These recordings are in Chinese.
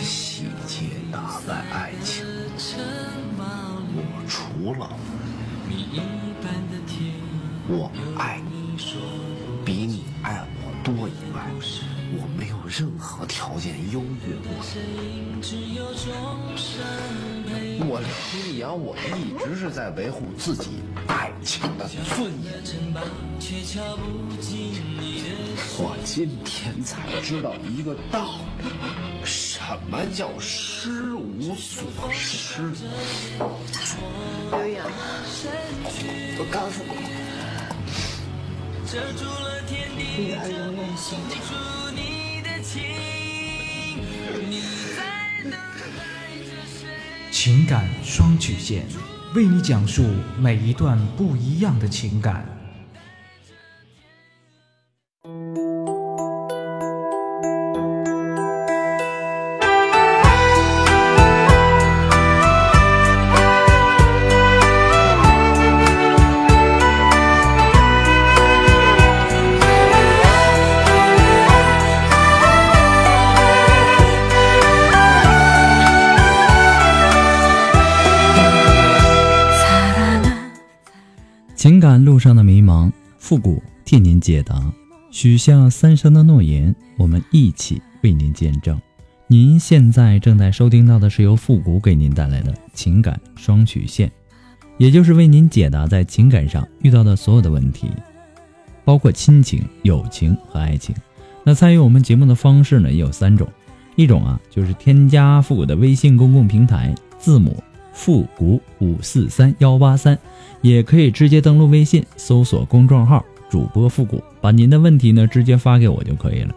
细节打败爱情，我除了我爱你比你爱我多以外，我没有任何条件优越过你。我李阳，我一直是在维护自己爱情的尊严。我今天才知道一个道理，什么叫失无所失？刘洋，我告诉你，女儿永远心疼。情感双曲线，为你讲述每一段不一样的情感。复古替您解答。许下三生的诺言，我们一起为您见证。您现在正在收听到的是由复古给您带来的情感双曲线，也就是为您解答在情感上遇到的所有的问题，包括亲情、友情和爱情。那参与我们节目的方式呢，也有三种，一种啊就是添加复古的微信公共平台，字母复古五四三幺八三。也可以直接登录微信，搜索公众号“主播复古”，把您的问题呢直接发给我就可以了。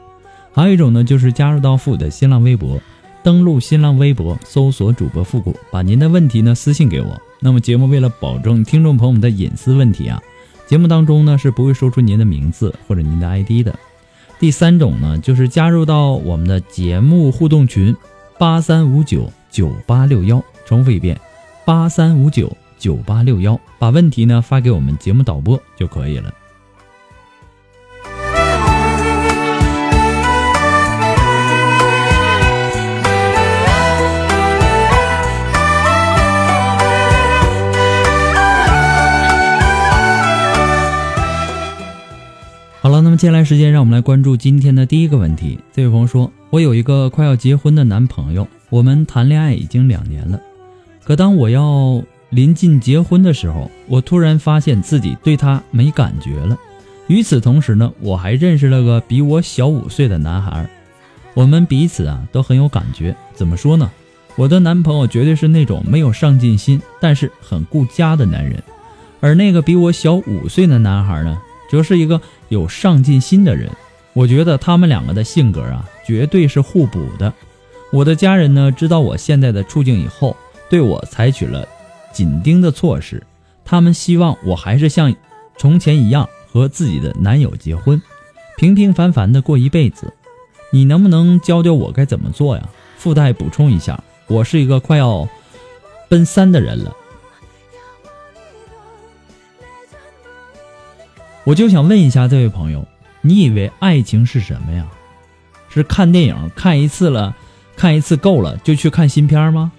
还有一种呢，就是加入到复古的新浪微博，登录新浪微博，搜索“主播复古”，把您的问题呢私信给我。那么节目为了保证听众朋友们的隐私问题啊，节目当中呢是不会说出您的名字或者您的 ID 的。第三种呢，就是加入到我们的节目互动群，八三五九九八六幺，重复一遍，八三五九。九八六幺，把问题呢发给我们节目导播就可以了。好了，那么接下来时间，让我们来关注今天的第一个问题。这位朋友说：“我有一个快要结婚的男朋友，我们谈恋爱已经两年了，可当我要……”临近结婚的时候，我突然发现自己对他没感觉了。与此同时呢，我还认识了个比我小五岁的男孩，我们彼此啊都很有感觉。怎么说呢？我的男朋友绝对是那种没有上进心，但是很顾家的男人，而那个比我小五岁的男孩呢，则是一个有上进心的人。我觉得他们两个的性格啊，绝对是互补的。我的家人呢，知道我现在的处境以后，对我采取了。紧盯的措施，他们希望我还是像从前一样和自己的男友结婚，平平凡凡的过一辈子。你能不能教教我该怎么做呀？附带补充一下，我是一个快要奔三的人了。我就想问一下这位朋友，你以为爱情是什么呀？是看电影看一次了，看一次够了就去看新片吗？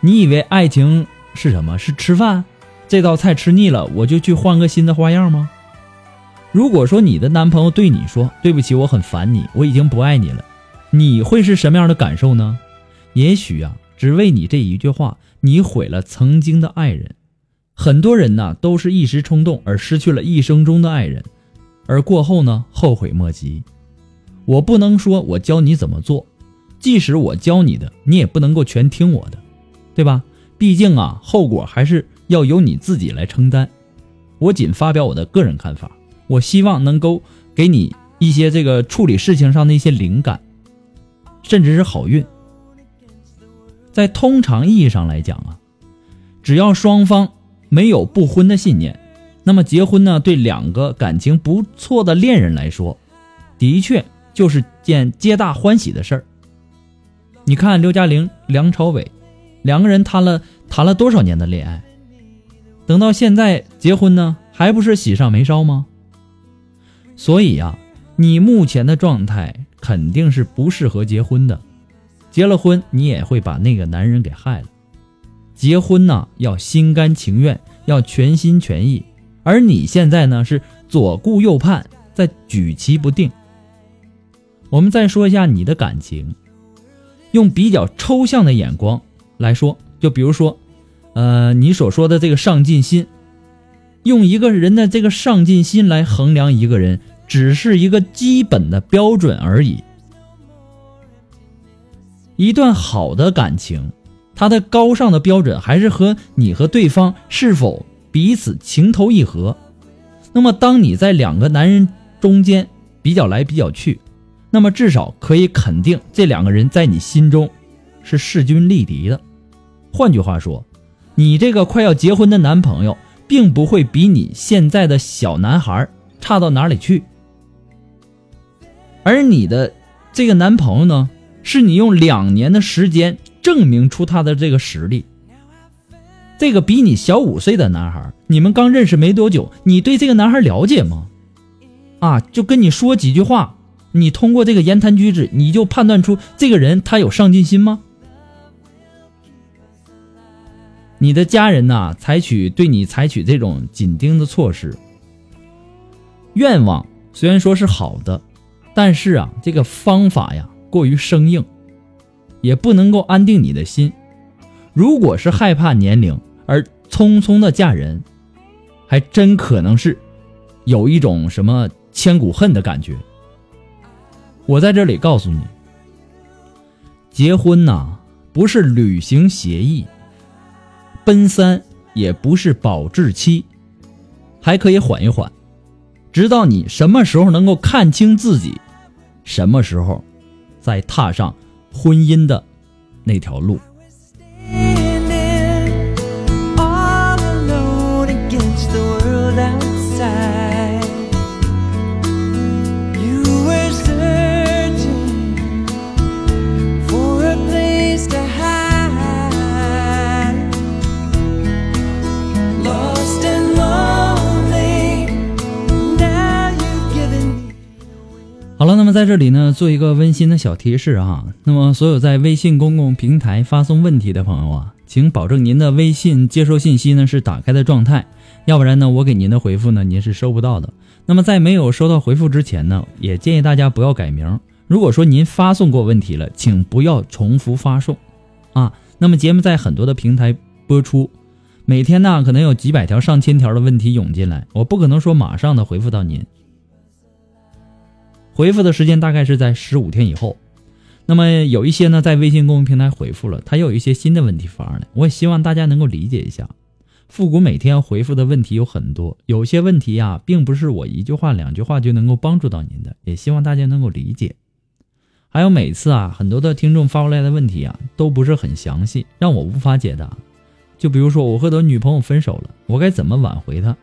你以为爱情？是什么？是吃饭，这道菜吃腻了，我就去换个新的花样吗？如果说你的男朋友对你说：“对不起，我很烦你，我已经不爱你了。”你会是什么样的感受呢？也许啊，只为你这一句话，你毁了曾经的爱人。很多人呢，都是一时冲动而失去了一生中的爱人。而过后呢后悔莫及。我不能说我教你怎么做，即使我教你的，你也不能够全听我的，对吧？毕竟啊，后果还是要由你自己来承担。我仅发表我的个人看法，我希望能够给你一些这个处理事情上的一些灵感，甚至是好运。在通常意义上来讲啊，只要双方没有不婚的信念，那么结婚呢，对两个感情不错的恋人来说，的确就是件皆大欢喜的事儿。你看刘嘉玲、梁朝伟。两个人谈了谈了多少年的恋爱，等到现在结婚呢，还不是喜上眉梢吗？所以呀，你目前的状态肯定是不适合结婚的。结了婚，你也会把那个男人给害了。结婚呢，要心甘情愿，要全心全意。而你现在呢，是左顾右盼，在举棋不定。我们再说一下你的感情，用比较抽象的眼光。来说，就比如说，呃，你所说的这个上进心，用一个人的这个上进心来衡量一个人，只是一个基本的标准而已。一段好的感情，它的高尚的标准还是和你和对方是否彼此情投意合。那么，当你在两个男人中间比较来比较去，那么至少可以肯定，这两个人在你心中是势均力敌的。换句话说，你这个快要结婚的男朋友，并不会比你现在的小男孩差到哪里去。而你的这个男朋友呢，是你用两年的时间证明出他的这个实力。这个比你小五岁的男孩，你们刚认识没多久，你对这个男孩了解吗？啊，就跟你说几句话，你通过这个言谈举止，你就判断出这个人他有上进心吗？你的家人呐，采取对你采取这种紧盯的措施，愿望虽然说是好的，但是啊，这个方法呀过于生硬，也不能够安定你的心。如果是害怕年龄而匆匆的嫁人，还真可能是有一种什么千古恨的感觉。我在这里告诉你，结婚呐不是履行协议。奔三也不是保质期，还可以缓一缓，直到你什么时候能够看清自己，什么时候再踏上婚姻的那条路。在这里呢，做一个温馨的小提示啊。那么，所有在微信公共平台发送问题的朋友啊，请保证您的微信接收信息呢是打开的状态，要不然呢，我给您的回复呢您是收不到的。那么，在没有收到回复之前呢，也建议大家不要改名。如果说您发送过问题了，请不要重复发送啊。那么，节目在很多的平台播出，每天呢可能有几百条、上千条的问题涌进来，我不可能说马上的回复到您。回复的时间大概是在十五天以后，那么有一些呢在微信公众平台回复了，他又有一些新的问题发上来，我也希望大家能够理解一下。复古每天回复的问题有很多，有些问题呀，并不是我一句话两句话就能够帮助到您的，也希望大家能够理解。还有每次啊，很多的听众发过来的问题啊，都不是很详细，让我无法解答。就比如说我和我女朋友分手了，我该怎么挽回她？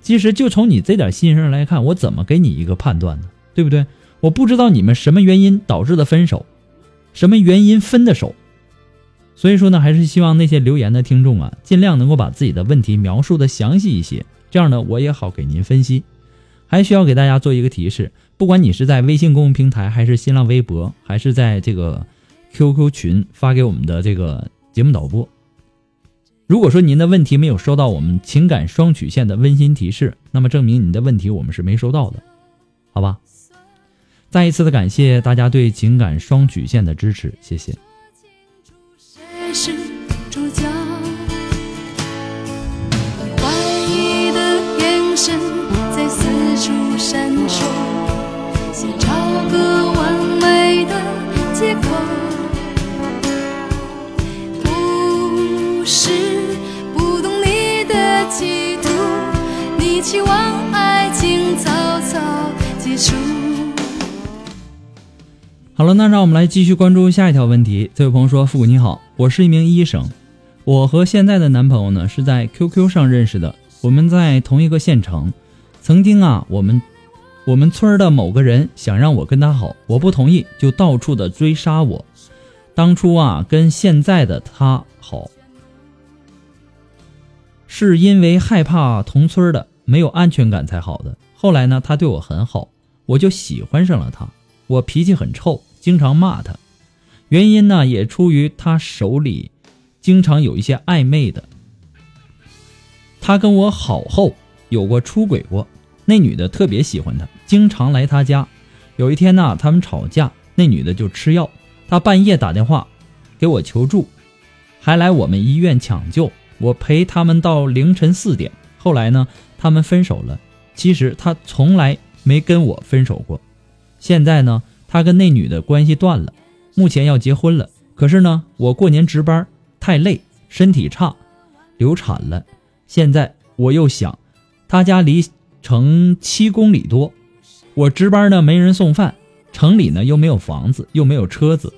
其实就从你这点心声来看，我怎么给你一个判断呢？对不对？我不知道你们什么原因导致的分手，什么原因分的手，所以说呢，还是希望那些留言的听众啊，尽量能够把自己的问题描述的详细一些，这样呢，我也好给您分析。还需要给大家做一个提示，不管你是在微信公众平台，还是新浪微博，还是在这个 QQ 群发给我们的这个节目导播，如果说您的问题没有收到我们情感双曲线的温馨提示，那么证明你的问题我们是没收到的，好吧？再一次的感谢大家对情感双曲线的支持，谢谢谁是主角你。怀疑的眼神在四处闪烁，想找个完美的借口。不是不懂你的企图，你期望爱情草草结束。好了，那让我们来继续关注下一条问题。这位朋友说：“复古你好，我是一名医生，我和现在的男朋友呢是在 QQ 上认识的，我们在同一个县城。曾经啊，我们我们村的某个人想让我跟他好，我不同意，就到处的追杀我。当初啊，跟现在的他好，是因为害怕同村的没有安全感才好的。后来呢，他对我很好，我就喜欢上了他。我脾气很臭。”经常骂他，原因呢也出于他手里经常有一些暧昧的。他跟我好后有过出轨过，那女的特别喜欢他，经常来他家。有一天呢，他们吵架，那女的就吃药，他半夜打电话给我求助，还来我们医院抢救，我陪他们到凌晨四点。后来呢，他们分手了。其实他从来没跟我分手过。现在呢？他跟那女的关系断了，目前要结婚了。可是呢，我过年值班太累，身体差，流产了。现在我又想，他家离城七公里多，我值班呢没人送饭，城里呢又没有房子，又没有车子。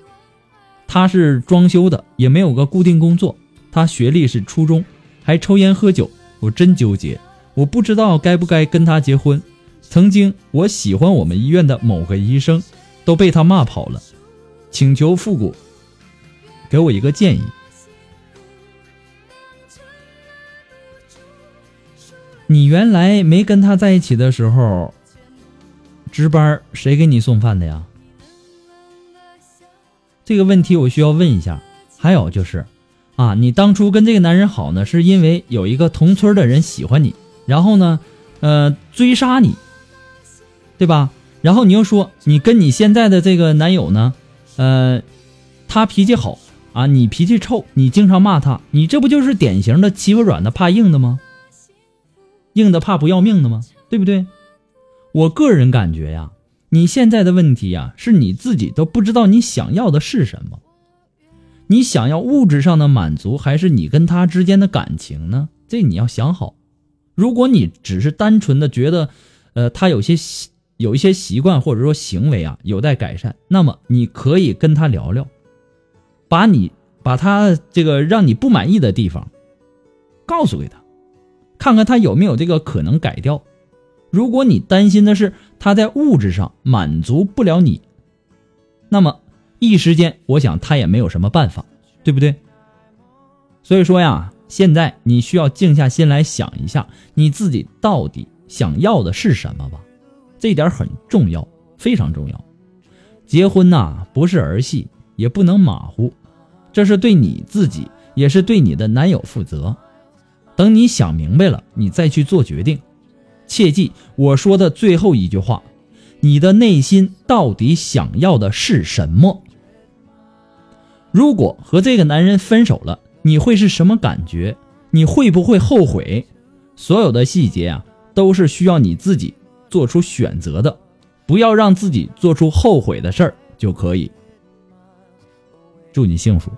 他是装修的，也没有个固定工作。他学历是初中，还抽烟喝酒。我真纠结，我不知道该不该跟他结婚。曾经我喜欢我们医院的某个医生。都被他骂跑了，请求复古给我一个建议。你原来没跟他在一起的时候，值班谁给你送饭的呀？这个问题我需要问一下。还有就是，啊，你当初跟这个男人好呢，是因为有一个同村的人喜欢你，然后呢，呃，追杀你，对吧？然后你又说你跟你现在的这个男友呢，呃，他脾气好啊，你脾气臭，你经常骂他，你这不就是典型的欺负软的怕硬的吗？硬的怕不要命的吗？对不对？我个人感觉呀，你现在的问题呀，是你自己都不知道你想要的是什么，你想要物质上的满足，还是你跟他之间的感情呢？这你要想好。如果你只是单纯的觉得，呃，他有些。有一些习惯或者说行为啊有待改善，那么你可以跟他聊聊，把你把他这个让你不满意的地方告诉给他，看看他有没有这个可能改掉。如果你担心的是他在物质上满足不了你，那么一时间我想他也没有什么办法，对不对？所以说呀，现在你需要静下心来想一下，你自己到底想要的是什么吧。这点很重要，非常重要。结婚呐，不是儿戏，也不能马虎，这是对你自己，也是对你的男友负责。等你想明白了，你再去做决定。切记我说的最后一句话：你的内心到底想要的是什么？如果和这个男人分手了，你会是什么感觉？你会不会后悔？所有的细节啊，都是需要你自己。做出选择的，不要让自己做出后悔的事儿就可以。祝你幸福。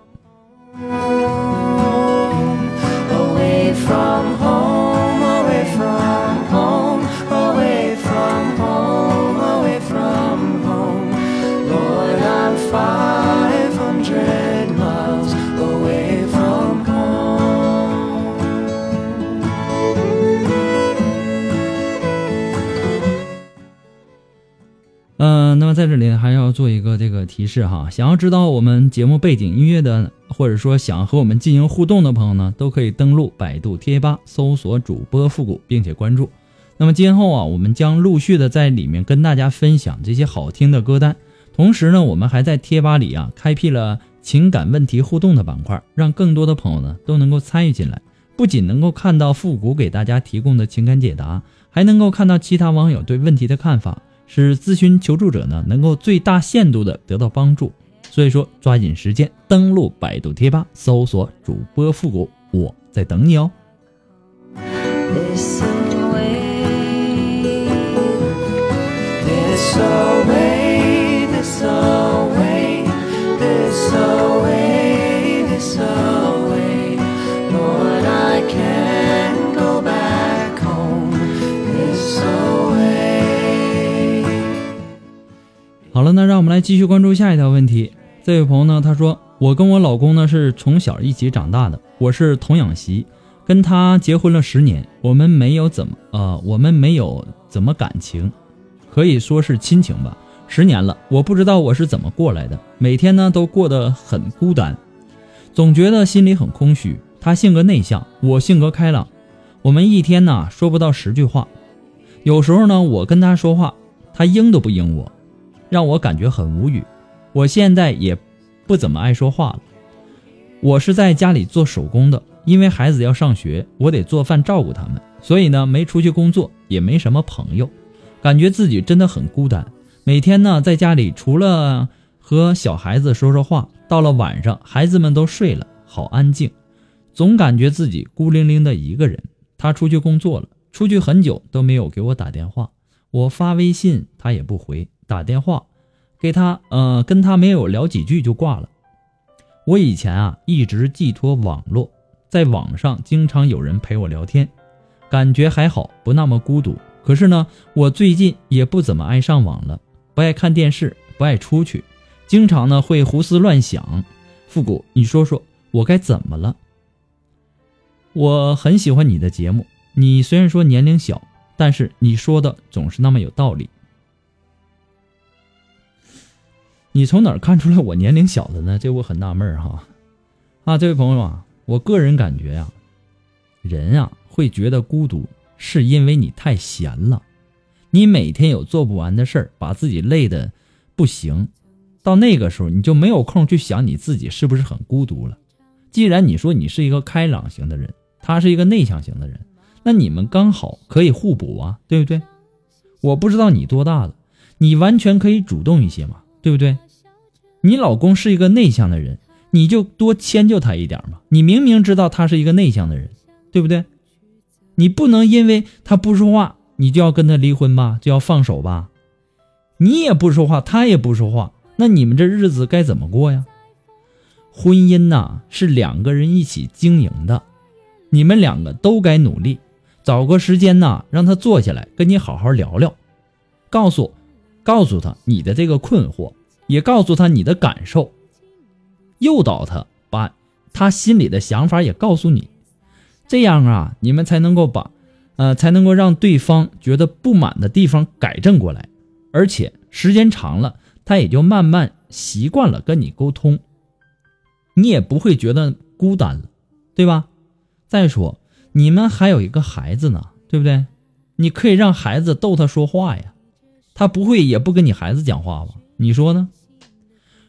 嗯，那么在这里还要做一个这个提示哈，想要知道我们节目背景音乐的，或者说想和我们进行互动的朋友呢，都可以登录百度贴吧搜索主播复古，并且关注。那么今后啊，我们将陆续的在里面跟大家分享这些好听的歌单，同时呢，我们还在贴吧里啊开辟了情感问题互动的板块，让更多的朋友呢都能够参与进来，不仅能够看到复古给大家提供的情感解答，还能够看到其他网友对问题的看法。使咨询求助者呢能够最大限度的得到帮助。所以说，抓紧时间登录百度贴吧，搜索主播复古，我在等你哦。It's always, it's always. 好了，那让我们来继续关注下一条问题。这位朋友呢，他说：“我跟我老公呢是从小一起长大的，我是童养媳，跟他结婚了十年，我们没有怎么呃，我们没有怎么感情，可以说是亲情吧。十年了，我不知道我是怎么过来的，每天呢都过得很孤单，总觉得心里很空虚。他性格内向，我性格开朗，我们一天呢说不到十句话，有时候呢我跟他说话，他应都不应我，让我感觉很无语。”我现在也不怎么爱说话了。我是在家里做手工的，因为孩子要上学，我得做饭照顾他们，所以呢没出去工作，也没什么朋友，感觉自己真的很孤单。每天呢在家里除了和小孩子说说话，到了晚上孩子们都睡了，好安静，总感觉自己孤零零的一个人。他出去工作了，出去很久都没有给我打电话，我发微信他也不回，打电话。给他，呃，跟他没有聊几句就挂了。我以前啊，一直寄托网络，在网上经常有人陪我聊天，感觉还好，不那么孤独。可是呢，我最近也不怎么爱上网了，不爱看电视，不爱出去，经常呢会胡思乱想。复古，你说说我该怎么了？我很喜欢你的节目，你虽然说年龄小，但是你说的总是那么有道理。你从哪儿看出来我年龄小的呢？这我很纳闷儿哈。啊，这位朋友啊，我个人感觉呀，人啊会觉得孤独，是因为你太闲了。你每天有做不完的事儿，把自己累的不行，到那个时候你就没有空去想你自己是不是很孤独了。既然你说你是一个开朗型的人，他是一个内向型的人，那你们刚好可以互补啊，对不对？我不知道你多大了，你完全可以主动一些嘛。对不对？你老公是一个内向的人，你就多迁就他一点嘛。你明明知道他是一个内向的人，对不对？你不能因为他不说话，你就要跟他离婚吧，就要放手吧？你也不说话，他也不说话，那你们这日子该怎么过呀？婚姻呐，是两个人一起经营的，你们两个都该努力，找个时间呐，让他坐下来跟你好好聊聊，告诉。告诉他你的这个困惑，也告诉他你的感受，诱导他把他心里的想法也告诉你，这样啊，你们才能够把，呃，才能够让对方觉得不满的地方改正过来，而且时间长了，他也就慢慢习惯了跟你沟通，你也不会觉得孤单了，对吧？再说你们还有一个孩子呢，对不对？你可以让孩子逗他说话呀。他不会也不跟你孩子讲话吧？你说呢？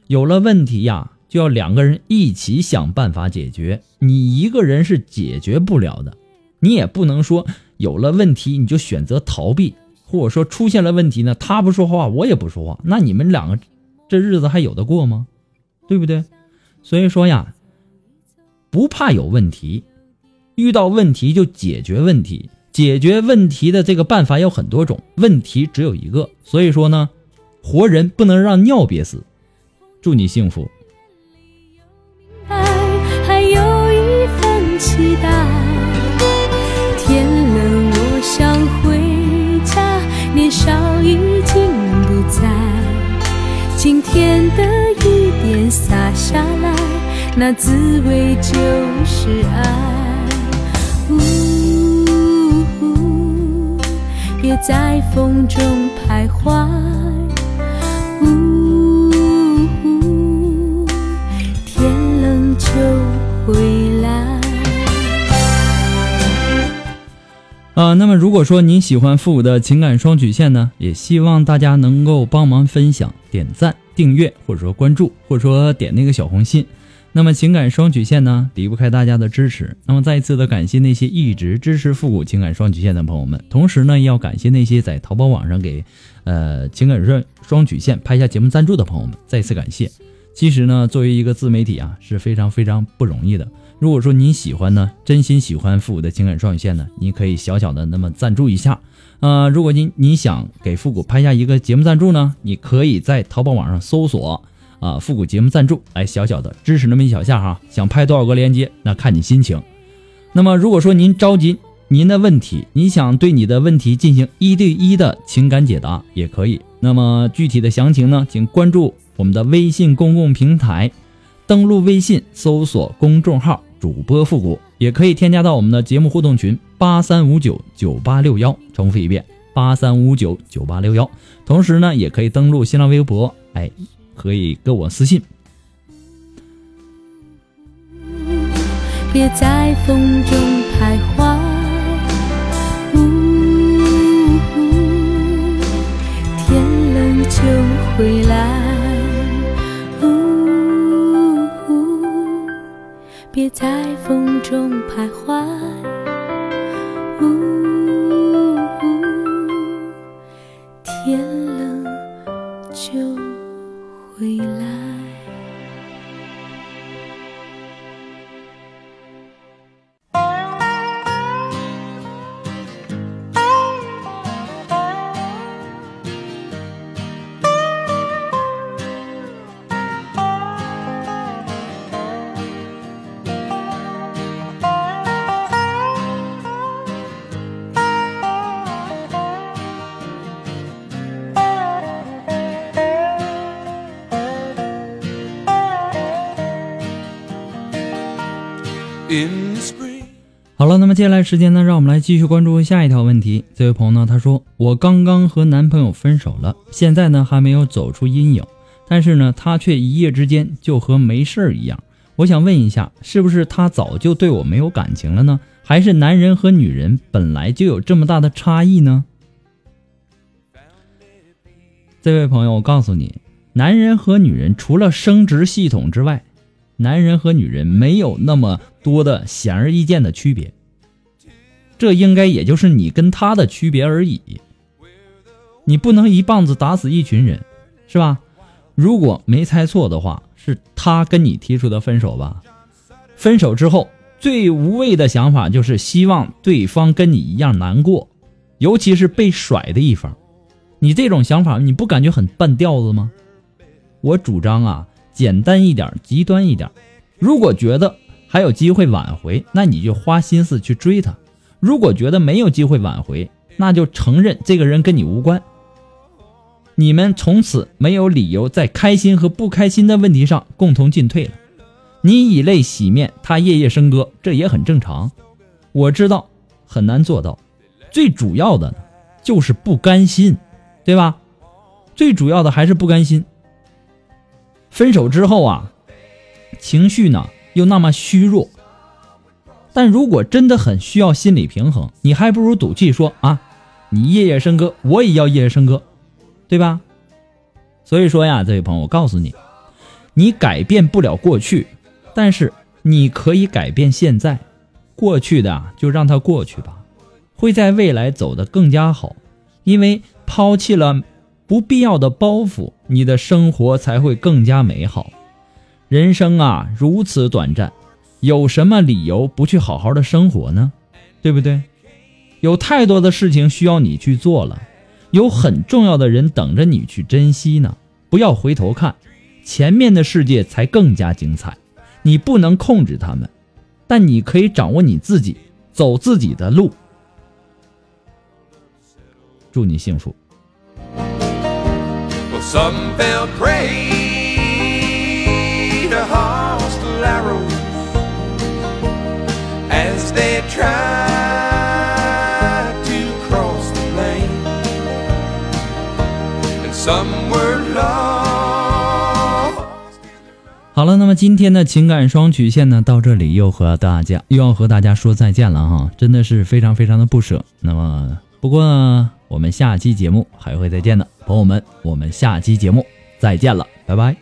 有了问题呀，就要两个人一起想办法解决。你一个人是解决不了的。你也不能说有了问题你就选择逃避，或者说出现了问题呢，他不说话，我也不说话，那你们两个这日子还有的过吗？对不对？所以说呀，不怕有问题，遇到问题就解决问题。解决问题的这个办法有很多种，问题只有一个，所以说呢，活人不能让尿憋死。祝你幸福。还有一份期待。天冷，我想回家，年少已经不在。今天的雨点洒下来，那滋味就是爱。别在风中徘徊。啊，那么如果说您喜欢复古的情感双曲线呢，也希望大家能够帮忙分享、点赞、订阅，或者说关注，或者说点那个小红心。那么情感双曲线呢，离不开大家的支持。那么再一次的感谢那些一直支持复古情感双曲线的朋友们，同时呢，也要感谢那些在淘宝网上给，呃情感双双曲线拍下节目赞助的朋友们，再次感谢。其实呢，作为一个自媒体啊，是非常非常不容易的。如果说您喜欢呢，真心喜欢复古的情感双曲线呢，您可以小小的那么赞助一下。呃，如果您你想给复古拍下一个节目赞助呢，你可以在淘宝网上搜索。啊，复古节目赞助，来小小的支持那么一小下哈。想拍多少个链接，那看你心情。那么如果说您着急您的问题，你想对你的问题进行一对一的情感解答，也可以。那么具体的详情呢，请关注我们的微信公共平台，登录微信搜索公众号“主播复古”，也可以添加到我们的节目互动群八三五九九八六幺。重复一遍，八三五九九八六幺。同时呢，也可以登录新浪微博，哎，可以跟我私信。别在风中徘徊。就回来，别在风中徘徊，接下来时间呢，让我们来继续关注下一条问题。这位朋友呢，他说我刚刚和男朋友分手了，现在呢还没有走出阴影，但是呢他却一夜之间就和没事儿一样。我想问一下，是不是他早就对我没有感情了呢？还是男人和女人本来就有这么大的差异呢？这位朋友，我告诉你，男人和女人除了生殖系统之外，男人和女人没有那么多的显而易见的区别，这应该也就是你跟他的区别而已。你不能一棒子打死一群人，是吧？如果没猜错的话，是他跟你提出的分手吧？分手之后最无谓的想法就是希望对方跟你一样难过，尤其是被甩的一方。你这种想法，你不感觉很半吊子吗？我主张啊。简单一点，极端一点。如果觉得还有机会挽回，那你就花心思去追他；如果觉得没有机会挽回，那就承认这个人跟你无关。你们从此没有理由在开心和不开心的问题上共同进退了。你以泪洗面，他夜夜笙歌，这也很正常。我知道很难做到，最主要的就是不甘心，对吧？最主要的还是不甘心。分手之后啊，情绪呢又那么虚弱。但如果真的很需要心理平衡，你还不如赌气说啊，你夜夜笙歌，我也要夜夜笙歌，对吧？所以说呀，这位朋友，我告诉你，你改变不了过去，但是你可以改变现在。过去的，就让它过去吧，会在未来走得更加好，因为抛弃了。不必要的包袱，你的生活才会更加美好。人生啊，如此短暂，有什么理由不去好好的生活呢？对不对？有太多的事情需要你去做了，有很重要的人等着你去珍惜呢。不要回头看，前面的世界才更加精彩。你不能控制他们，但你可以掌握你自己，走自己的路。祝你幸福。They tried to cross the plain, and some were lost. 好了，那么今天的情感双曲线呢，到这里又和大家又要和大家说再见了哈，真的是非常非常的不舍。那么，不过呢，我们下期节目还会再见的。朋友们，我们下期节目再见了，拜拜。